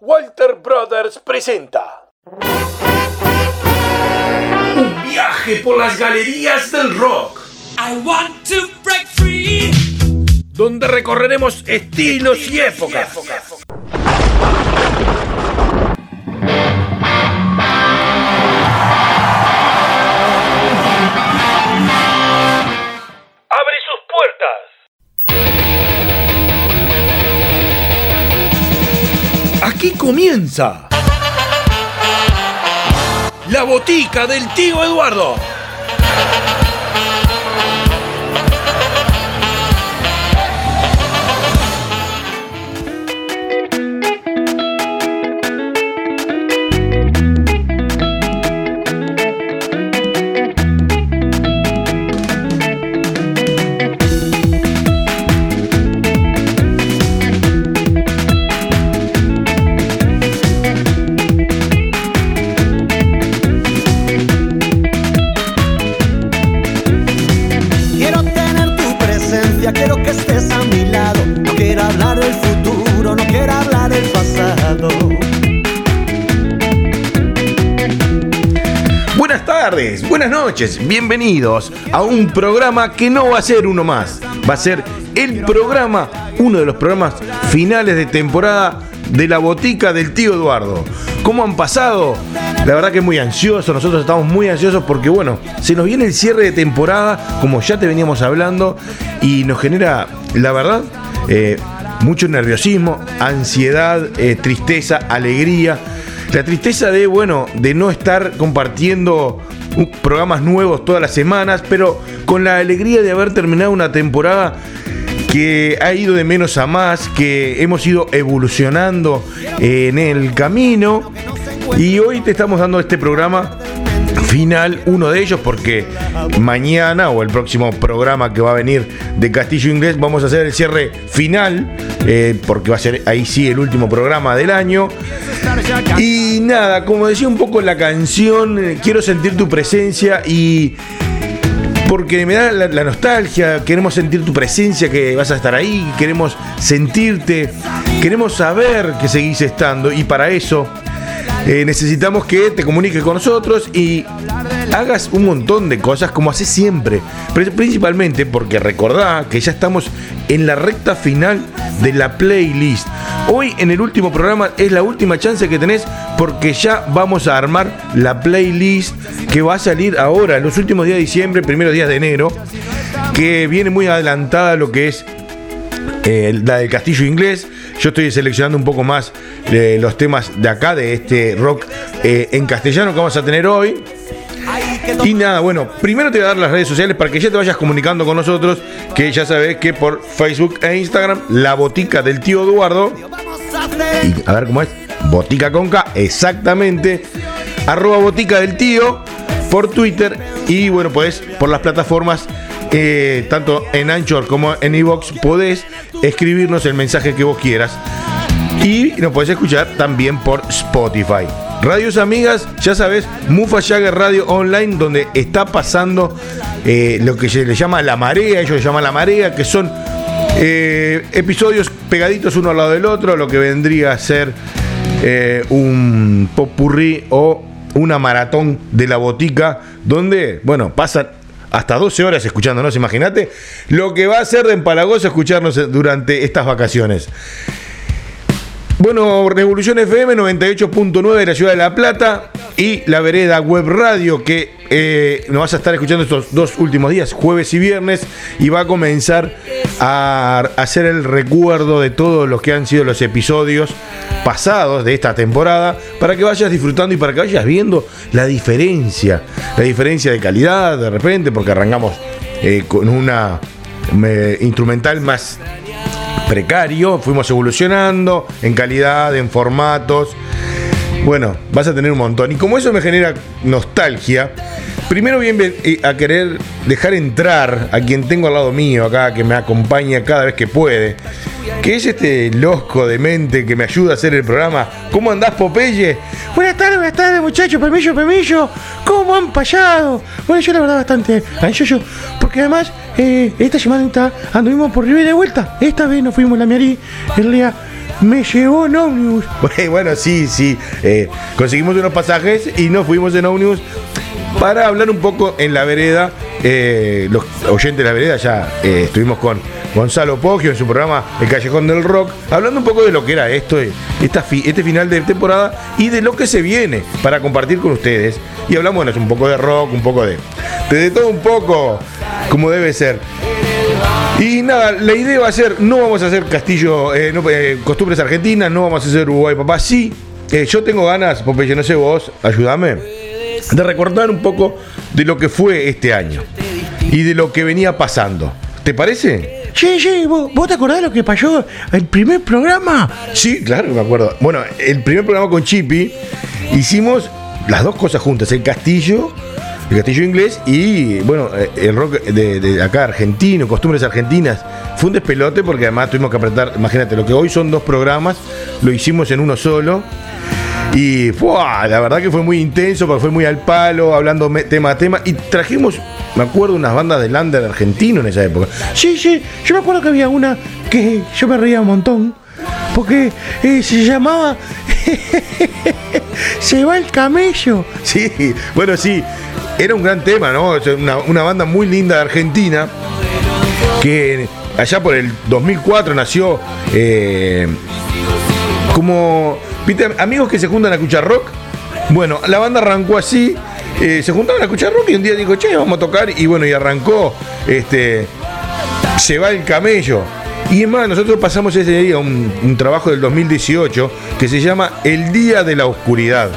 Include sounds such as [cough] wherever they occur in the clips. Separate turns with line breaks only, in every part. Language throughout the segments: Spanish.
Walter Brothers presenta
Un viaje por las galerías del rock,
I want to break free.
donde recorreremos estilos y épocas. Abre comienza la botica del tío Eduardo. Buenas noches, bienvenidos a un programa que no va a ser uno más, va a ser el programa, uno de los programas finales de temporada de la botica del tío Eduardo. ¿Cómo han pasado? La verdad que muy ansioso, nosotros estamos muy ansiosos porque bueno, se nos viene el cierre de temporada, como ya te veníamos hablando, y nos genera, la verdad, eh, mucho nerviosismo, ansiedad, eh, tristeza, alegría. La tristeza de, bueno, de no estar compartiendo programas nuevos todas las semanas, pero con la alegría de haber terminado una temporada que ha ido de menos a más, que hemos ido evolucionando en el camino. Y hoy te estamos dando este programa final, uno de ellos, porque mañana o el próximo programa que va a venir de Castillo Inglés vamos a hacer el cierre final, eh, porque va a ser ahí sí el último programa del año. Y nada, como decía un poco la canción, eh, quiero sentir tu presencia y porque me da la, la nostalgia, queremos sentir tu presencia, que vas a estar ahí, queremos sentirte, queremos saber que seguís estando y para eso eh, necesitamos que te comuniques con nosotros y hagas un montón de cosas como haces siempre, Pri- principalmente porque recordá que ya estamos en la recta final de la playlist. Hoy en el último programa es la última chance que tenés porque ya vamos a armar la playlist que va a salir ahora, los últimos días de diciembre, primeros días de enero, que viene muy adelantada lo que es eh, la del castillo inglés. Yo estoy seleccionando un poco más los temas de acá, de este rock eh, en castellano que vamos a tener hoy. Y nada, bueno, primero te voy a dar las redes sociales para que ya te vayas comunicando con nosotros, que ya sabes que por Facebook e Instagram, la botica del tío Eduardo, y a ver cómo es, botica con K, exactamente, arroba botica del tío, por Twitter, y bueno, pues por las plataformas, eh, tanto en Anchor como en Evox, podés escribirnos el mensaje que vos quieras. Y nos podés escuchar también por Spotify. Radios amigas, ya sabes, Mufa Jagger Radio Online, donde está pasando eh, lo que se le llama la marea, ellos llaman la marea, que son eh, episodios pegaditos uno al lado del otro, lo que vendría a ser un popurrí o una maratón de la botica, donde, bueno, pasan hasta 12 horas escuchándonos, imagínate lo que va a ser de empalagoso escucharnos durante estas vacaciones. Bueno, Revolución FM 98.9 de la ciudad de La Plata y la vereda web radio que eh, nos vas a estar escuchando estos dos últimos días, jueves y viernes, y va a comenzar a hacer el recuerdo de todos los que han sido los episodios pasados de esta temporada para que vayas disfrutando y para que vayas viendo la diferencia, la diferencia de calidad de repente, porque arrancamos eh, con una eh, instrumental más precario, fuimos evolucionando en calidad, en formatos. Bueno, vas a tener un montón. Y como eso me genera nostalgia, primero bien a querer dejar entrar a quien tengo al lado mío acá, que me acompaña cada vez que puede, que es este loco de mente que me ayuda a hacer el programa. ¿Cómo andás, Popeye? Buenas tardes, buenas tardes, muchachos, Pemillo, Pemillo. ¿Cómo han payado? Bueno, yo la verdad bastante ansioso, porque además eh, esta semana anduvimos por Rivera de vuelta. Esta vez nos fuimos a la Miarí, el día me llevó en ómnibus. [laughs] Bueno, sí, sí. eh, conseguimos unos pasajes y nos fuimos en ómnibus para hablar un poco en la vereda. eh, los oyentes de la vereda ya eh, estuvimos con Gonzalo Poggio en su programa El Callejón del Rock, hablando un poco de lo que era esto, eh, este final de temporada y de lo que se viene para compartir con ustedes. Y hablamos, bueno, un poco de rock, un poco de, de, todo un poco, como debe ser. Y nada, la idea va a ser, no vamos a hacer Castillo, eh, no, eh, costumbres argentinas, no vamos a hacer Uruguay, papá. Sí, yo tengo ganas, Popeye, no sé vos, ayúdame, de recordar un poco de lo que fue este año y de lo que venía pasando. ¿Te parece?
Sí, sí, ¿vos, vos te acordás de lo que pasó el primer programa?
Sí, claro, me acuerdo. Bueno, el primer programa con Chippy hicimos las dos cosas juntas, el castillo, el castillo inglés y, bueno, eh, el rock de, de acá argentino, costumbres argentinas. Fue un despelote porque además tuvimos que apretar, imagínate, lo que hoy son dos programas, lo hicimos en uno solo. Y ¡fua! la verdad que fue muy intenso, porque fue muy al palo, hablando tema a tema. Y trajimos, me acuerdo, unas bandas de lander argentino en esa época.
Sí, sí, yo me acuerdo que había una que yo me reía un montón. Porque eh, se llamaba [laughs] Se va el camello.
Sí, bueno, sí, era un gran tema, ¿no? Una, una banda muy linda de Argentina que allá por el 2004 nació eh, como, ¿viste? Amigos que se juntan a escuchar rock. Bueno, la banda arrancó así, eh, se juntaron a escuchar rock y un día dijo, che, vamos a tocar. Y bueno, y arrancó, este, se va el camello. Y es más, nosotros pasamos ese día un, un trabajo del 2018 que se llama El Día de la Oscuridad.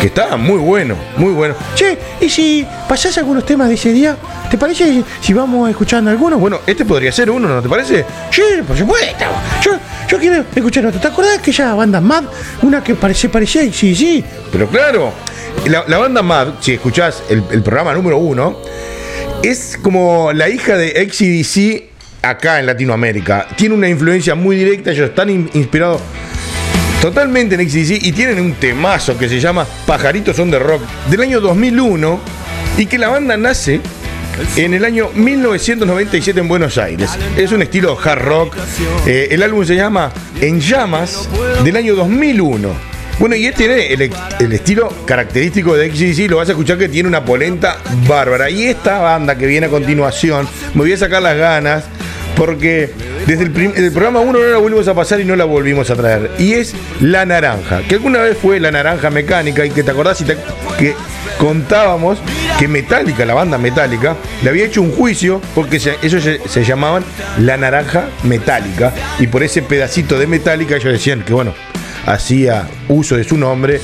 Que estaba muy bueno, muy bueno.
Che, ¿y si pasás algunos temas de ese día? ¿Te parece si vamos escuchando algunos?
Bueno, este podría ser uno, ¿no te parece?
Sí, por supuesto. Yo, yo quiero escuchar otro. ¿Te acordás de aquella banda Mad? Una que parece, parecía sí, sí.
Pero claro, la, banda Mad, si escuchás el, el programa número uno, es como la hija de XDC acá en Latinoamérica. Tiene una influencia muy directa, ellos están in- inspirados totalmente en XDC y tienen un temazo que se llama Pajaritos son de rock del año 2001 y que la banda nace en el año 1997 en Buenos Aires. Es un estilo hard rock. Eh, el álbum se llama En Llamas del año 2001. Bueno, y este tiene el, estilo característico de XGC, lo vas a escuchar que tiene una polenta bárbara. Y esta banda que viene a continuación, me voy a sacar las ganas, porque desde el, programa 1 no la volvimos a pasar y no la volvimos a traer. Y es La Naranja, que alguna vez fue La Naranja Mecánica, y que te acordás y te- que contábamos que Metallica, la banda Metallica, le había hecho un juicio porque se- ellos se, llamaban La Naranja Metálica, y por ese pedacito de Metallica ellos decían que, bueno, hacía uso de su nombre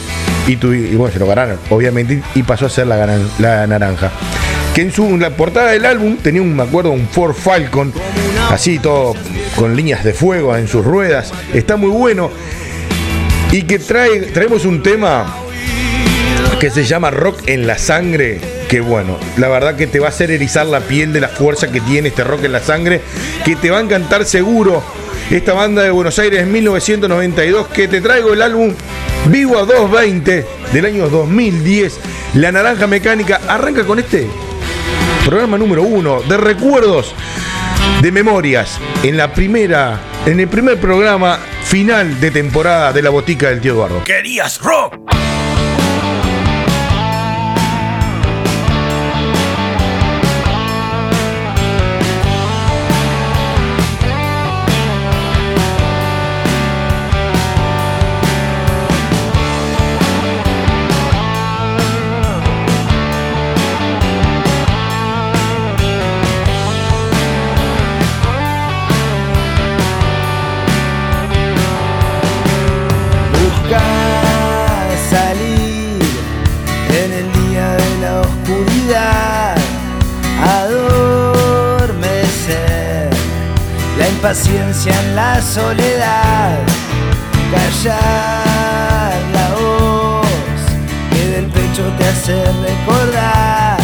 y, tu- y bueno, se lo ganaron, obviamente, y pasó a ser la, naranja. Que en su la portada del álbum tenía un, me acuerdo, un Ford Falcon, así todo con líneas de fuego en sus ruedas. Está muy bueno. Y que trae, traemos un tema que se llama Rock en la Sangre. Que bueno, la verdad que te va a hacer erizar la piel de la fuerza que tiene este rock en la sangre. Que te va a encantar seguro. Esta banda de Buenos Aires 1992. Que te traigo el álbum Vivo a 220 del año 2010. La Naranja Mecánica arranca con este programa número uno de recuerdos de memorias en la primera en el primer programa final de temporada de la botica del tío Eduardo.
¿Querías rock?
La impaciencia en la soledad, callar la voz que del pecho te hace recordar,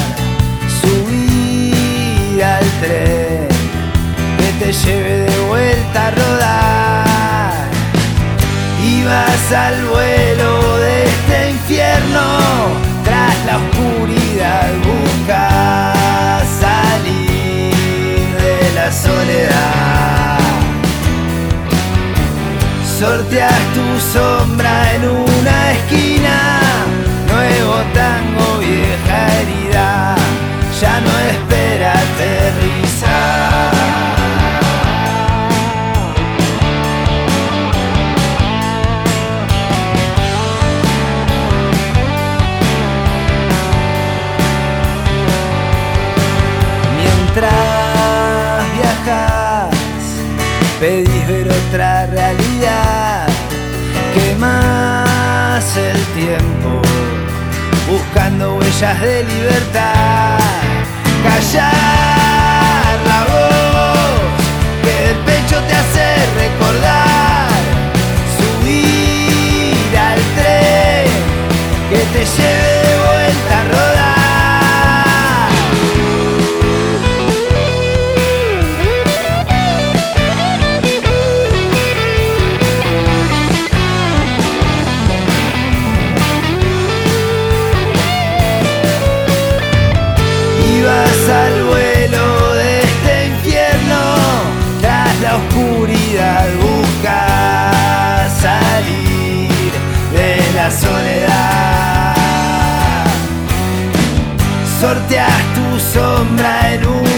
sorteas tu sombra en una esquina. buscando huellas de libertad. Callar la voz que del pecho te hace recordar, subir al tren que te lleve. sorteas tu sombra en
un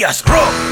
Díaz Rock.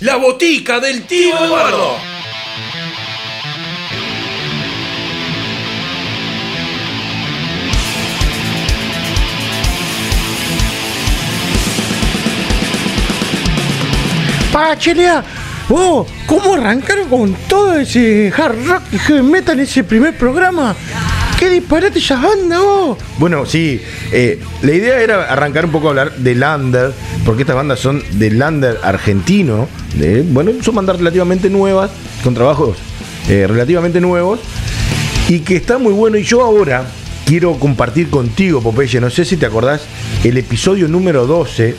La
botica del tío Eduardo.
Pachelea, oh, ¿cómo arrancaron con todo ese hard rock y heavy metal en ese primer programa? ¡Qué disparate banda, oh!
Bueno, sí, eh, la idea era arrancar un poco a hablar de Lander, porque estas bandas son de Lander argentino, bueno, son bandas relativamente nuevas, con trabajos eh, relativamente nuevos, y que está muy bueno. Y yo ahora quiero compartir contigo, Popeye, no sé si te acordás, el episodio número 12,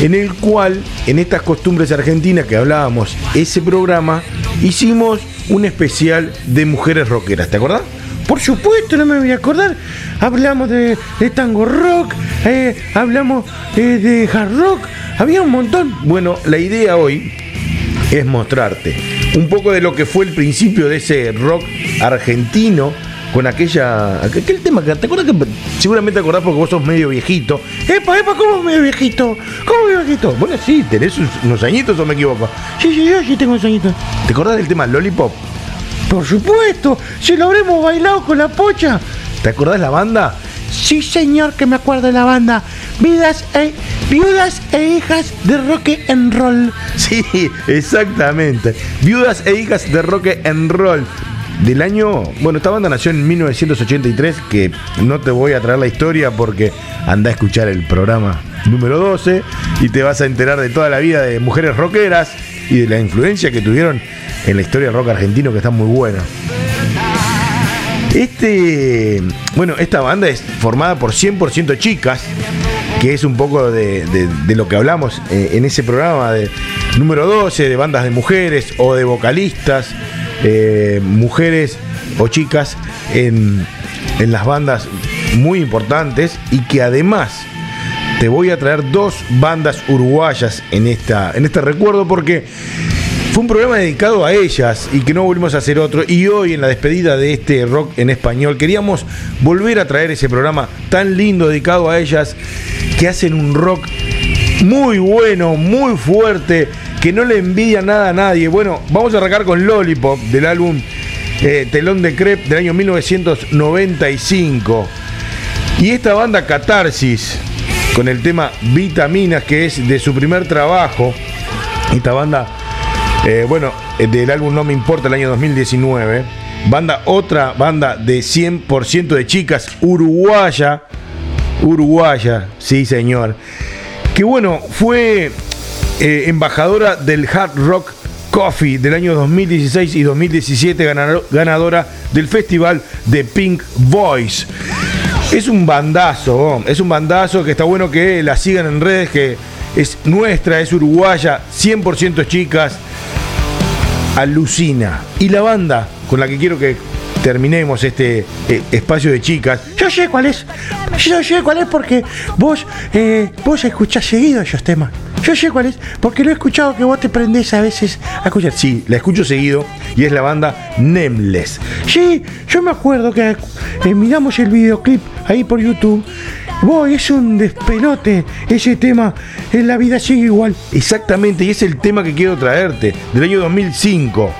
en el cual, en estas costumbres argentinas que hablábamos, ese programa, hicimos un especial de mujeres rockeras, ¿te acordás?
Por supuesto, no me voy a acordar. Hablamos de, de tango rock, eh, hablamos eh, de hard rock, había un montón.
Bueno, la idea hoy es mostrarte un poco de lo que fue el principio de ese rock argentino con aquella aquel tema que te acuerdas que seguramente te acordás porque vos sos medio viejito.
Epa, epa, ¿cómo medio viejito? ¿Cómo medio viejito?
Bueno, sí, tenés unos- unos añitos o me equivoco.
Sí, sí, yo sí tengo un añito.
¿Te acordás del tema Lollipop?
Por supuesto, si lo habremos bailado con la pocha.
¿Te acordás la banda?
Sí, señor, que me acuerdo de la banda. Vidas e, viudas e hijas de rock and roll.
Sí, exactamente. Viudas e hijas de rock and roll. Del año, bueno, esta banda nació en 1983, que no te voy a traer la historia porque anda a escuchar el programa número 12 y te vas a enterar de toda la vida de mujeres rockeras y de la influencia que tuvieron en la historia del rock argentino que está muy buena. Este, bueno, esta banda es formada por 100% chicas, que es un poco de, de- lo que hablamos eh, en ese programa de número 12, de bandas de mujeres o de vocalistas, eh, mujeres o chicas en, en las bandas muy importantes y que además te voy a traer dos bandas uruguayas en, esta, en este recuerdo porque fue un programa dedicado a ellas y que no volvimos a hacer otro. Y hoy en la despedida de este rock en español queríamos volver a traer ese programa tan lindo dedicado a ellas que hacen un rock muy bueno, muy fuerte, que no le envidia nada a nadie. Bueno, vamos a arrancar con Lollipop del álbum eh, Telón de Crepe del año 1995. Y esta banda Catarsis, con el tema Vitaminas, que es de su primer trabajo. Esta banda, eh, bueno, eh, del álbum No Me Importa, el año 2019. Banda, otra banda de 100% de chicas, uruguaya. Uruguaya, sí señor. Que bueno, fue eh, embajadora del Hard Rock Coffee del año 2016 y 2017, ganador- ganadora del festival de Pink Voice. Es un bandazo, es un bandazo que está bueno que la sigan en redes, que es nuestra, es uruguaya, 100% chicas, alucina. Y la banda con la que quiero que terminemos este eh, espacio de chicas,
Yo sé cuál es. Yo sé cuál es porque vos, eh, vos escuchás seguido esos temas. Yo sé cuál es porque lo he escuchado que vos te prendés a veces a escuchar.
sí, la escucho seguido y es la banda Nameless.
Sí, yo me acuerdo que eh, miramos el videoclip ahí por YouTube. Vos, es un despelote ese tema. En la vida sigue igual.
Exactamente, y es el tema que quiero traerte, del año 2005.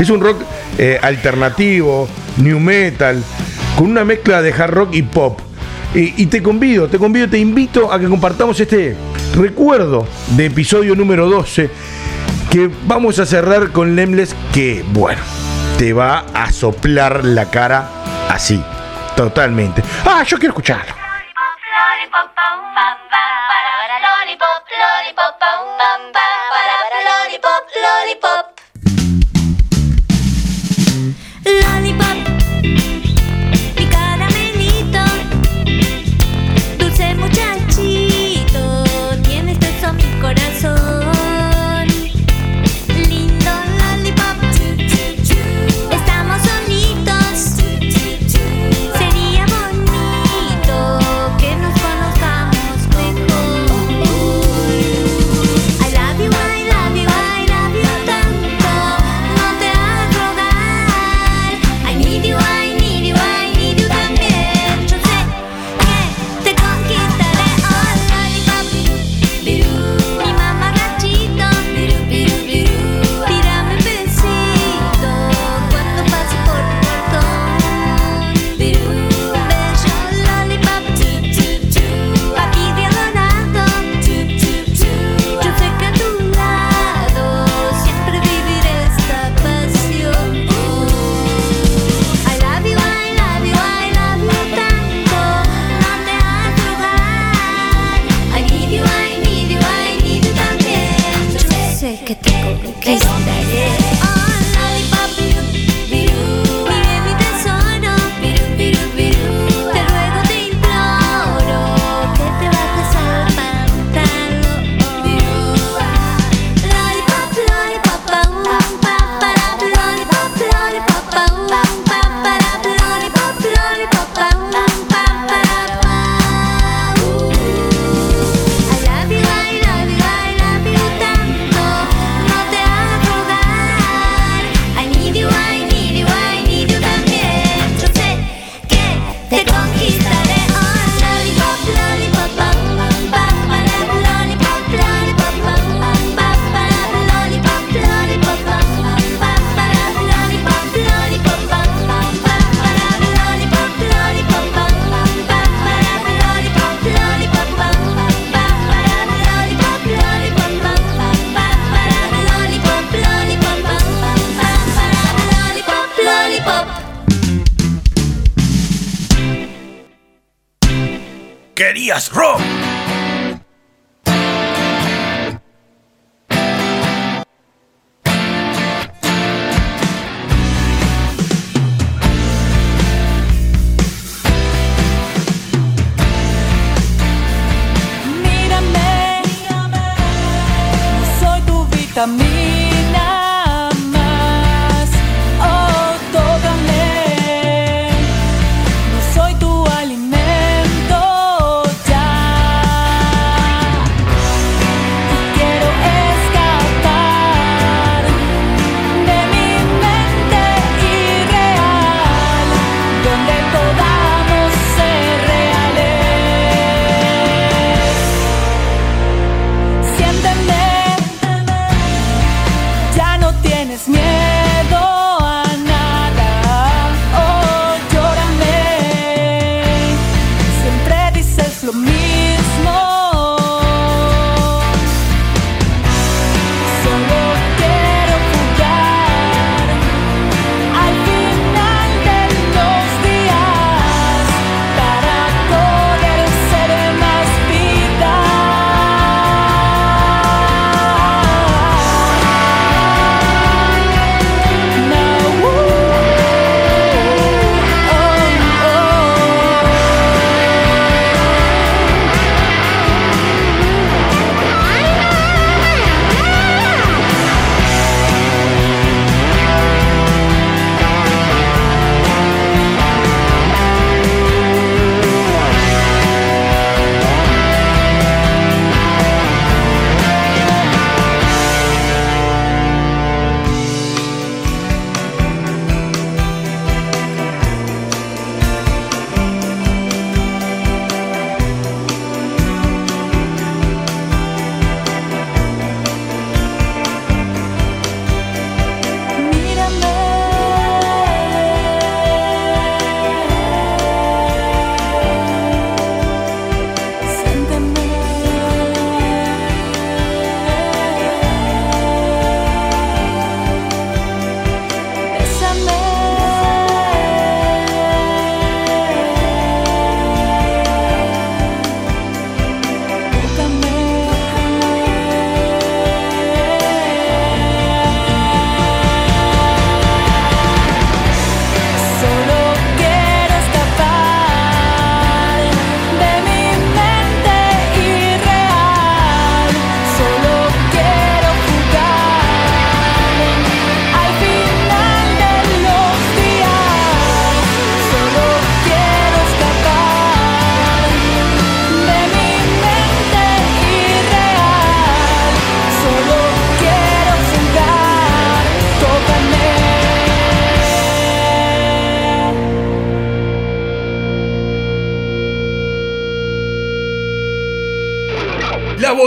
Es un rock eh, alternativo, new metal, con una mezcla de hard rock y pop. Y, y te convido, te convido, te invito a que compartamos este recuerdo de episodio número 12, que vamos a cerrar con Lemles, que bueno, te va a soplar la cara así, totalmente.
Ah, yo quiero escucharlo.
Lollipop, pam,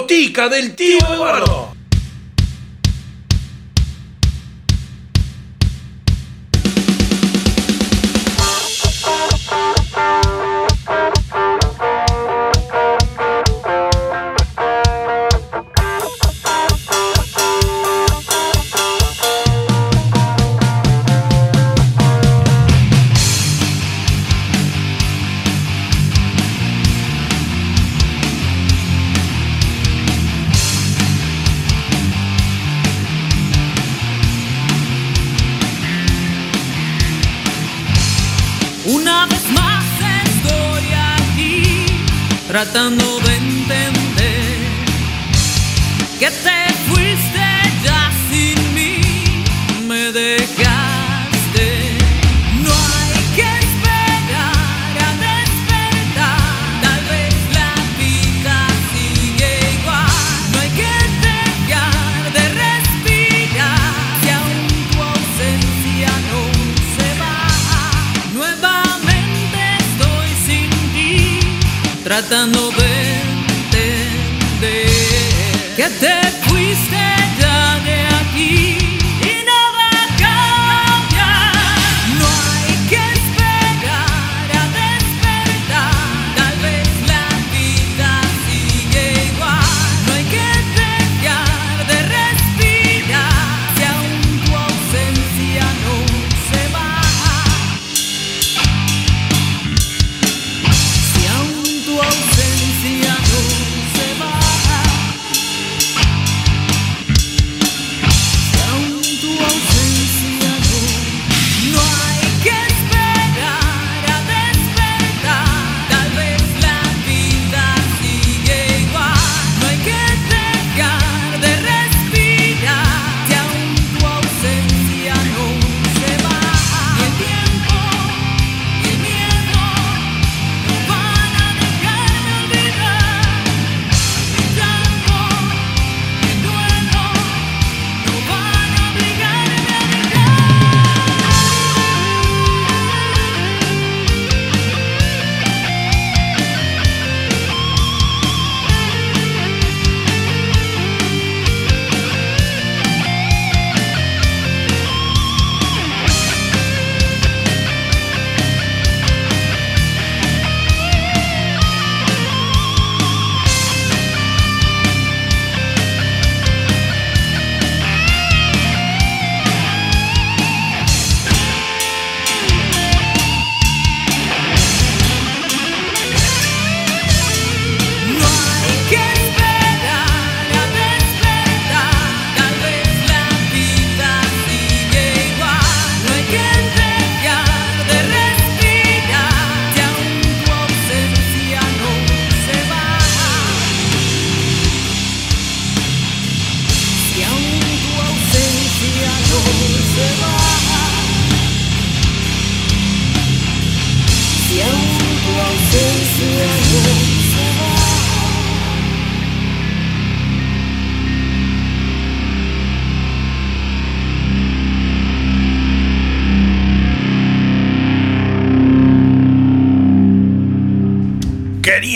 botica del tío Eduardo.
Tratando de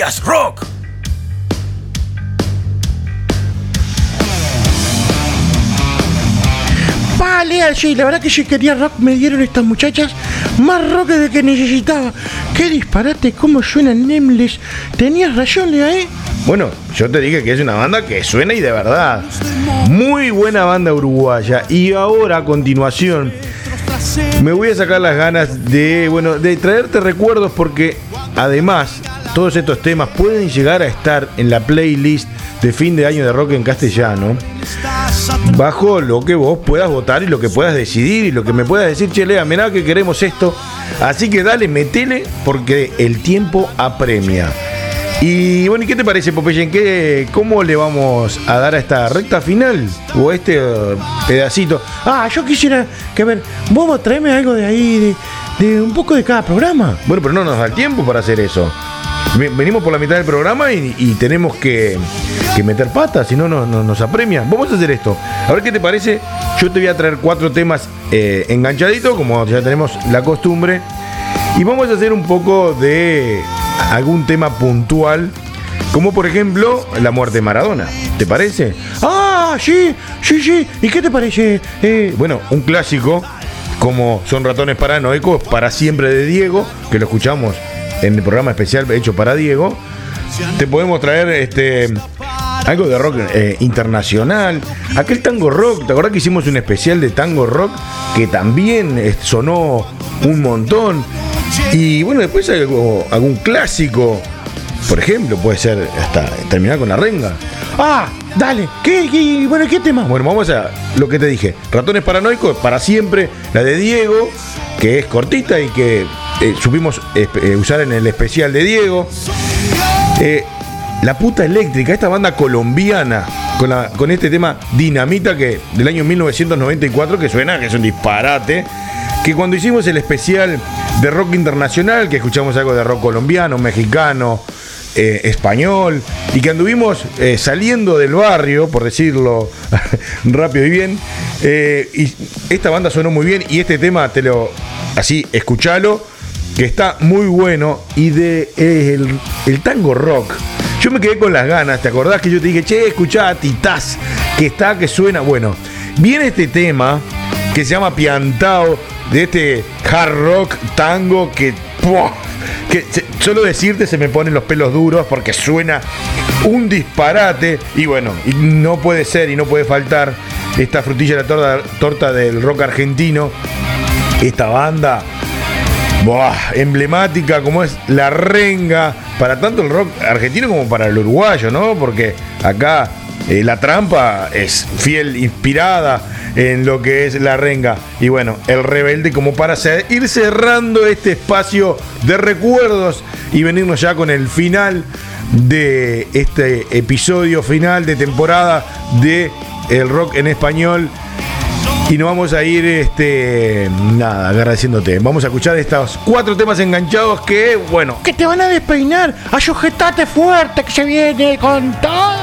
Rock.
Vale, la verdad que si quería rock me dieron estas muchachas más rock de que necesitaba. Qué disparate, cómo suena Nameless. Tenías razón, Lea, ¿eh?
Bueno, yo te dije que es una banda que suena y de verdad. Muy buena banda uruguaya. Y ahora, a continuación, me voy a sacar las ganas de, bueno, de traerte recuerdos porque además todos estos temas pueden llegar a estar en la playlist de fin de año de rock en castellano. Bajo lo que vos puedas votar y lo que puedas decidir y lo que me puedas decir, che, Lea, mirá que queremos esto. Así que dale, metele porque el tiempo apremia. Y bueno, ¿y qué te parece, Popeye? ¿En qué, ¿Cómo le vamos a dar a esta recta final? ¿O a este eh, pedacito?
Ah, yo quisiera que ver, vos traeme algo de ahí, de, de un poco de cada programa.
Bueno, pero no nos da tiempo para hacer eso. Ve- Venimos por la mitad del programa y, tenemos que, que meter patas, si no, no, no- nos apremia. Vamos a hacer esto. A ver qué te parece. Yo te voy a traer cuatro temas eh, enganchaditos, como ya tenemos la costumbre. Y vamos a hacer un poco de algún tema puntual, como por ejemplo la muerte de Maradona. ¿Te parece?
Ah, sí, sí, sí. ¿Y qué te parece? Eh,
Bueno, un clásico como Son ratones paranoicos para siempre de Diego, que lo escuchamos en el programa especial hecho para Diego. Te podemos traer este algo de rock eh, internacional. Aquel tango rock, ¿te acordás que hicimos un especial de tango rock que también eh, sonó un montón? Y bueno, después algo, algún clásico, por ejemplo, puede ser hasta terminar con la renga.
ah, dale. ¿Qué, qué- bueno, ¿qué tema?
Bueno, vamos a lo que te dije. Ratones paranoicos, para siempre. La de Diego, que es cortita y que eh, supimos eh, usar en el especial de Diego. Eh, la puta eléctrica, esta banda colombiana, con, la- con este tema Dinamita, que del año 1994, que suena que es un disparate. Que cuando hicimos el especial de rock internacional, que escuchamos algo de rock colombiano, mexicano, eh, español, y que anduvimos saliendo del barrio, por decirlo [laughs] rápido y bien, y esta banda sonó muy bien, y este tema, te lo, así, escuchalo, que está muy bueno, y de eh, el, el tango rock. Yo me quedé con las ganas, ¿te acordás que yo te dije, che, escuchá a Titás, que está, que suena? Bueno, viene este tema que se llama Piantao, de este hard rock tango que, ¡pua! que solo decirte se me ponen los pelos duros porque suena un disparate y bueno, no puede ser y no puede faltar esta frutilla de la torta, torta del rock argentino, esta banda Emblemática como es la renga para tanto el rock argentino como para el uruguayo, ¿no? Porque acá eh, la trampa es fiel, inspirada en lo que es la renga. Y bueno, el rebelde como para ir cerrando este espacio de recuerdos y venirnos ya con el final de este episodio final de temporada de el rock en español. Y nos vamos a ir, este, nada, agradeciéndote. Vamos a escuchar estos cuatro temas enganchados que, bueno,
Que te van a despeinar. Ayujetate fuerte que se viene con todo.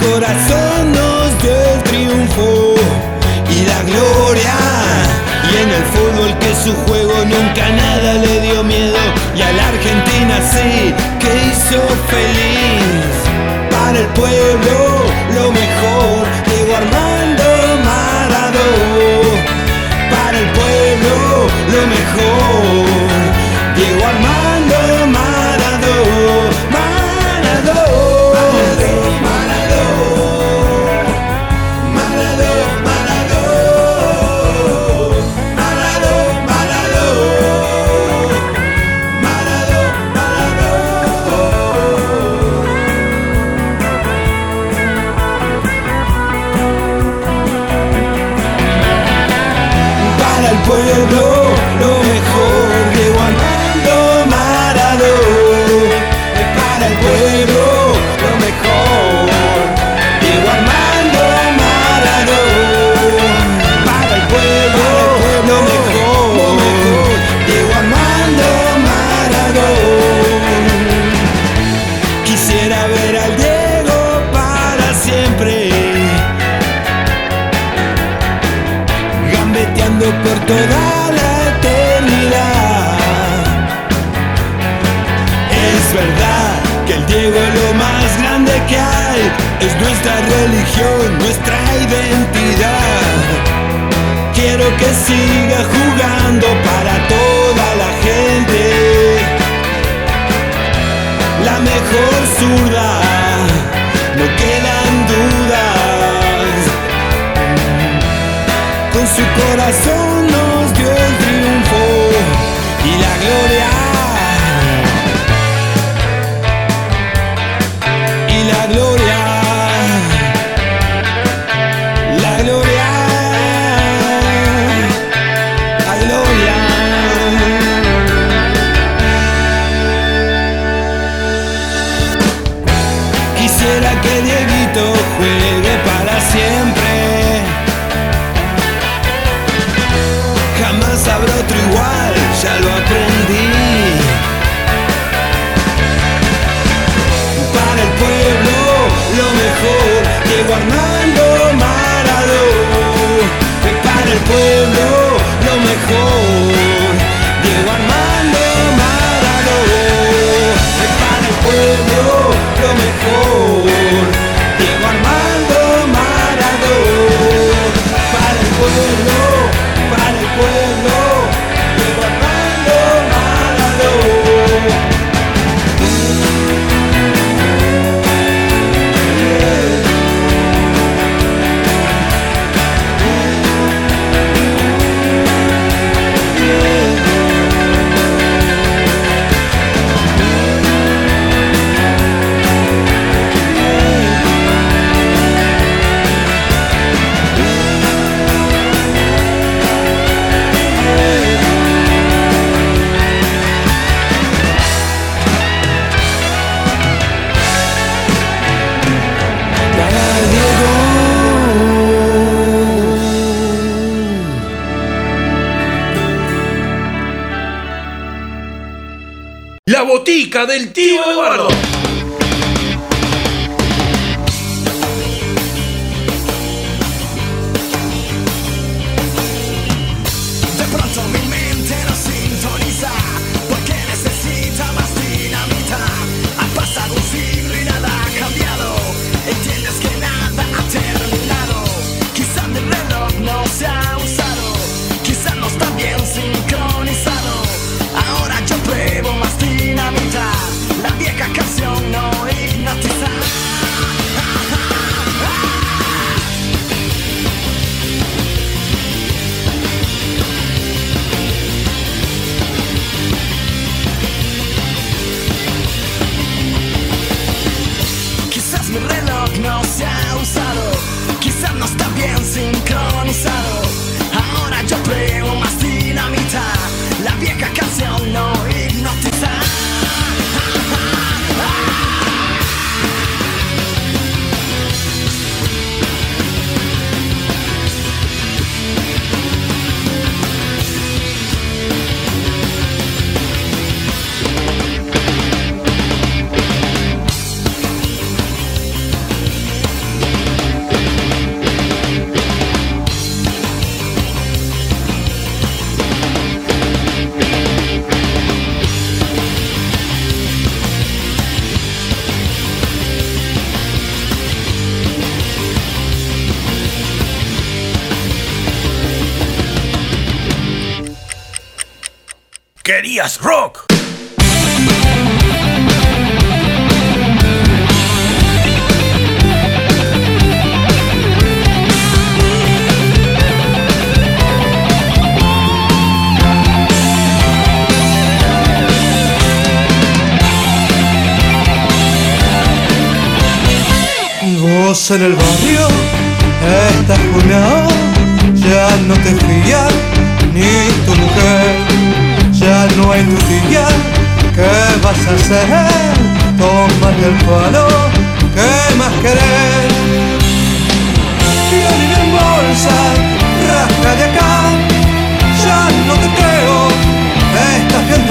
corazón nos dio el triunfo y la gloria. Y en el fútbol que su juego nunca nada le dio miedo y a la Argentina sí que hizo feliz.
Para el pueblo lo mejor, Diego Armando Maradó. Para el pueblo lo mejor.
Librerías Rock.
Vos en el barrio estás junado, ya no te fías ni tu mujer no hay día ¿Qué vas a hacer? Tómate el palo, ¿qué más querés? Violín en bolsa, rasca de acá, ya no te creo, estás bien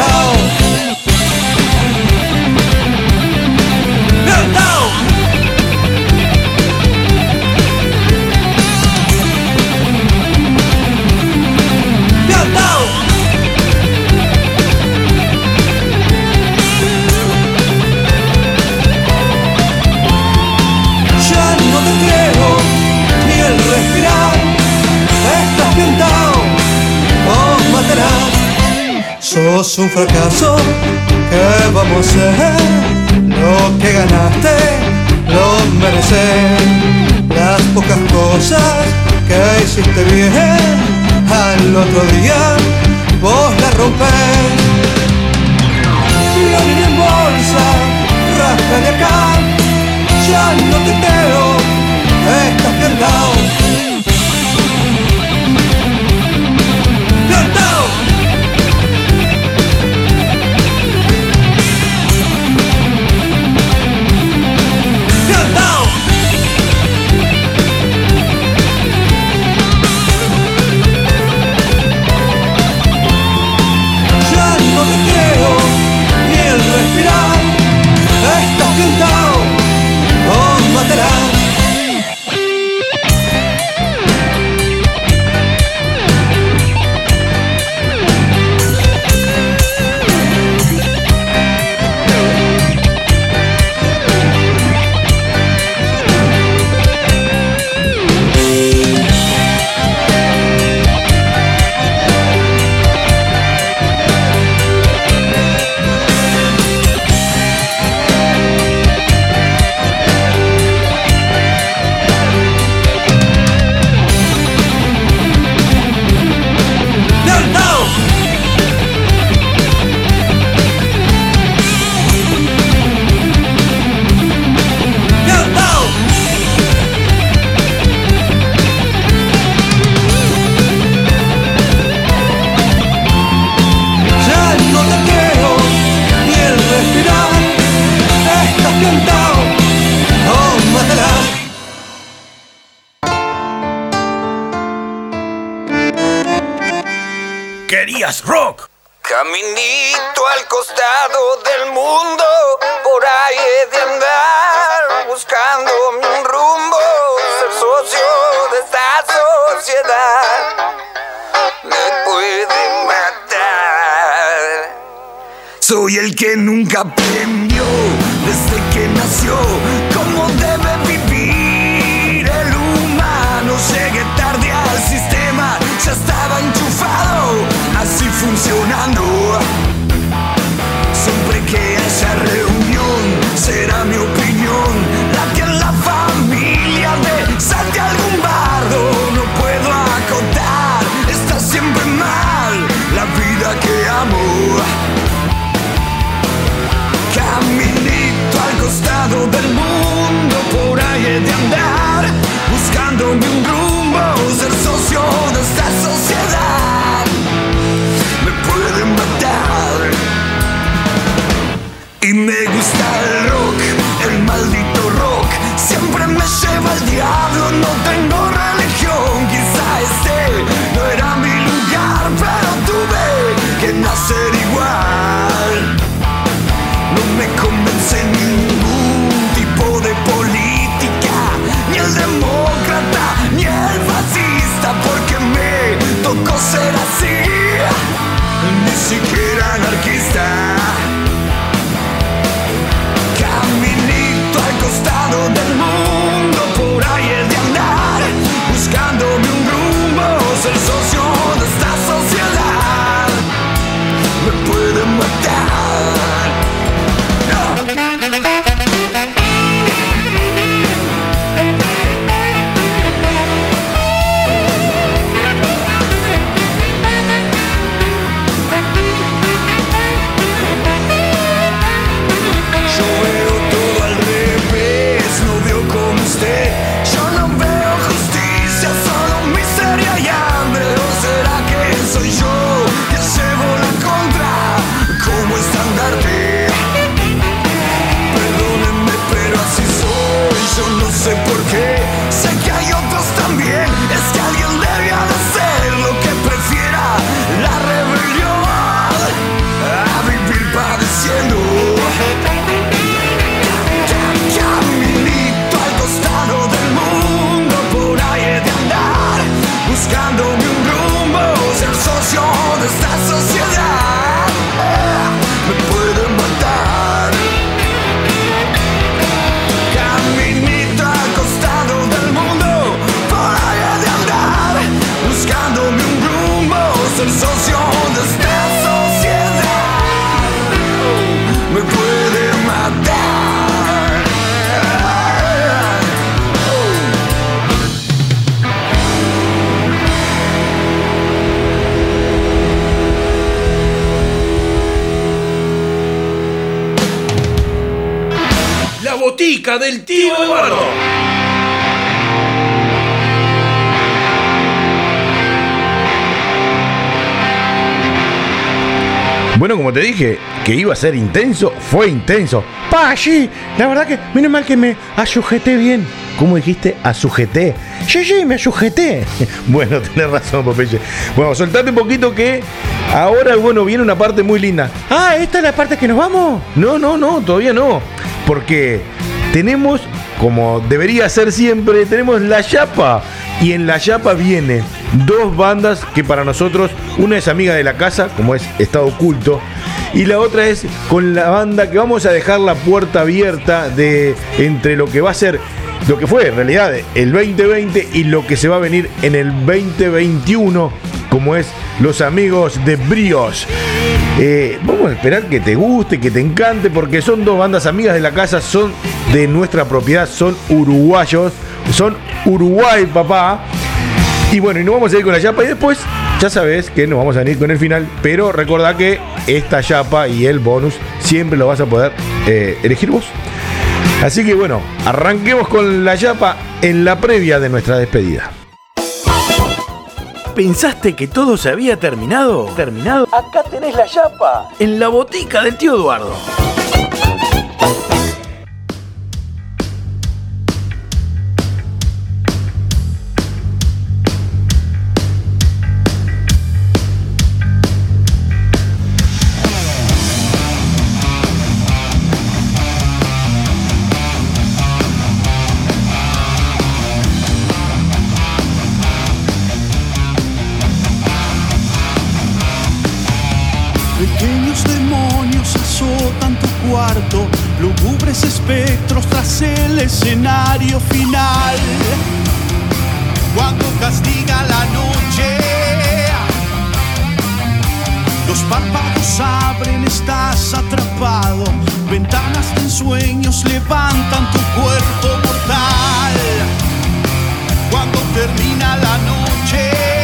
un fracaso, ¿qué vamos a hacer? Lo que ganaste, lo mereces. Las pocas cosas que hiciste bien, al otro día vos la rompés.
Soy el que nunca aprendió desde que nació cómo debe vivir el humano. Llegué tarde al sistema, ya estaba enchufado, así funcionando. Siempre que haya reunión, será mi opinión
you
Bueno, como te dije, que iba a ser intenso, fue intenso.
Pa, sí, la verdad que menos mal que me asujeté bien.
¿Cómo dijiste? ¿Asujeté?
Sí, sí, me sujeté. [laughs]
Bueno, [laughs] tenés razón, Popeye. Bueno, soltate un poquito que ahora, bueno, viene una parte muy linda.
Ah, ¿esta es la parte que nos vamos?
No, no, no, todavía no. Porque tenemos, como debería ser siempre, tenemos la chapa. Y en la chapa viene dos bandas que para nosotros, una es amiga de la casa, como es Estado Oculto, y la otra es con la banda que vamos a dejar la puerta abierta de entre lo que va a ser, lo que fue en realidad el 2020 y lo que se va a venir en el 2021, como es los amigos de Brios. Eh, vamos a esperar que te guste, que te encante, porque son dos bandas amigas de la casa, son de nuestra propiedad, son uruguayos, son Uruguay, papá. Y bueno, y nos vamos a ir con la chapa y después ya sabes que nos vamos a ir con el final, pero recordá que esta chapa y el bonus siempre lo vas a poder eh, elegir vos. Así que bueno, arranquemos con la chapa en la previa de nuestra despedida.
¿Pensaste que todo se había terminado? ¿Terminado? Acá tenés la chapa. En la botica del tío Eduardo.
El escenario final. Cuando castiga la noche, los párpados abren, estás atrapado. Ventanas de ensueños levantan tu cuerpo mortal. Cuando termina la noche.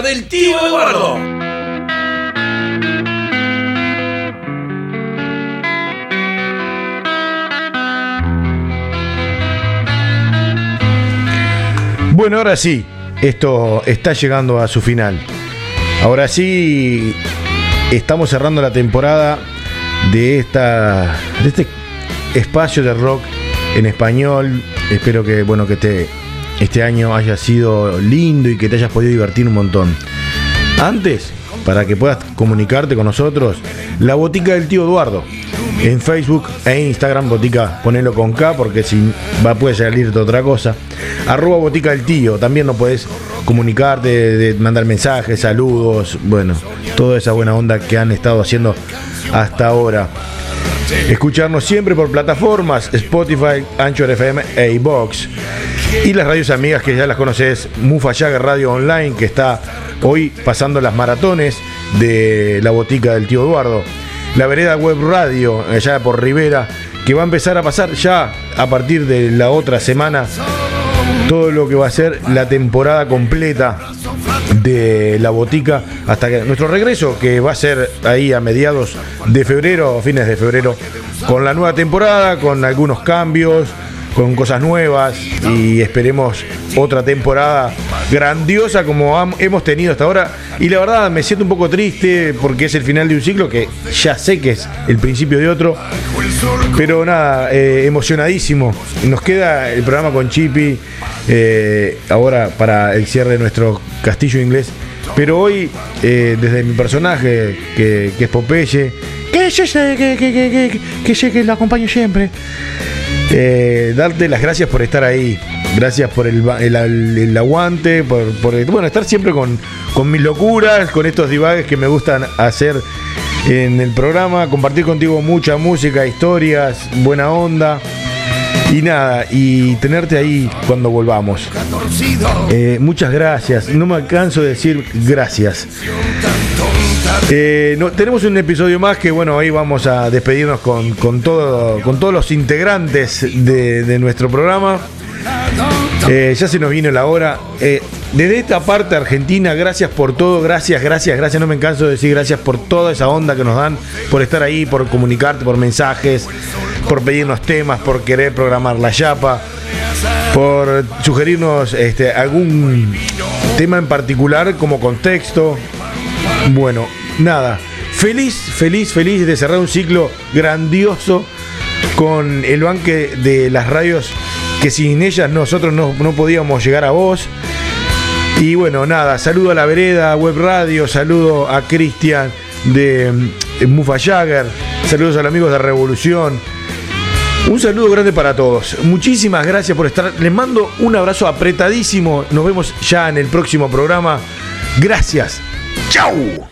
Del tío Eduardo.
Bueno, ahora sí, esto está llegando a su final. Ahora sí, estamos cerrando la temporada de esta de este espacio de rock en español. Espero que bueno que te, este año haya sido lindo y que te hayas podido divertir un montón. Antes, para que puedas comunicarte con nosotros, la botica del tío Eduardo. En Facebook e Instagram, botica, ponelo con K porque si va puede salirte otra cosa. Arroba botica del tío, también no puedes comunicarte, de mandar mensajes, saludos, bueno, toda esa buena onda que han estado haciendo hasta ahora. Escucharnos siempre por plataformas Spotify, Anchor FM e iBox. Y las radios amigas que ya las conoces, Mufa Jagger Radio Online, que está hoy pasando las maratones de la botica del tío Eduardo. La vereda web radio, allá por Rivera, que va a empezar a pasar ya a partir de la otra semana todo lo que va a ser la temporada completa de la botica hasta que nuestro regreso, que va a ser ahí a mediados de febrero, a fines de febrero, con la nueva temporada, con algunos cambios, con cosas nuevas y esperemos otra temporada grandiosa como hemos tenido hasta ahora. Y la verdad me siento un poco triste porque es el final de un ciclo que ya sé que es el principio de otro. Pero nada, eh, emocionadísimo. Nos queda el programa con Chippy. eh, ahora para el cierre de nuestro castillo inglés. Pero hoy, eh, desde mi personaje, que, es Popeye,
¿Qué es ese que, que, que lo acompaño siempre?
Eh, darte las gracias por estar ahí. Gracias por el, el- el aguante, por, por, bueno, estar siempre con, con mis locuras, con estos divagues que me gustan hacer en el programa, compartir contigo mucha música, historias, buena onda. Y nada, y tenerte ahí cuando volvamos. Eh, muchas gracias. No me canso de decir gracias. Eh, no, tenemos un episodio más que bueno, ahí vamos a despedirnos con, con todo, con todos los integrantes de, de nuestro programa. Eh, ya se nos vino la hora. Eh, desde esta parte argentina, gracias por todo, gracias, gracias, gracias. No me canso de decir gracias por toda esa onda que nos dan, por estar ahí, por comunicarte, por mensajes, por pedirnos temas, por querer programar la chapa, por sugerirnos este, algún tema en particular como contexto. Bueno, nada. Feliz, feliz, feliz de cerrar un ciclo grandioso con el banque de las radios que sin ellas nosotros no, no podíamos llegar a vos. Y bueno, nada, saludo a la vereda, web radio, saludo a Cristian de Mufa Jagger, saludos a los amigos de Revolución. Un saludo grande para todos. Muchísimas gracias por estar. Les mando un abrazo apretadísimo. Nos vemos ya en el próximo programa. Gracias. ¡Chau!